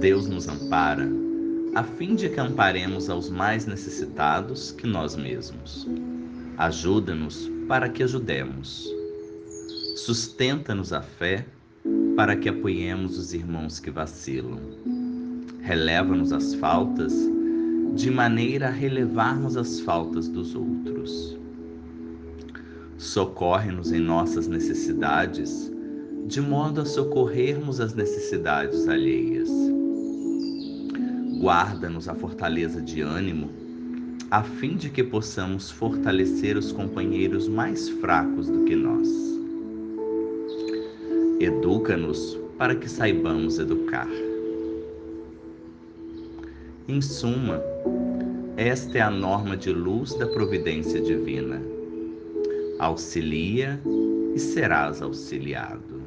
Deus nos ampara a fim de que amparemos aos mais necessitados que nós mesmos. Ajuda-nos para que ajudemos. Sustenta-nos a fé para que apoiemos os irmãos que vacilam. Releva-nos as faltas de maneira a relevarmos as faltas dos outros. Socorre-nos em nossas necessidades, de modo a socorrermos as necessidades alheias. Guarda-nos a fortaleza de ânimo, a fim de que possamos fortalecer os companheiros mais fracos do que nós. Educa-nos para que saibamos educar. Em suma, esta é a norma de luz da providência divina. Auxilia e serás auxiliado.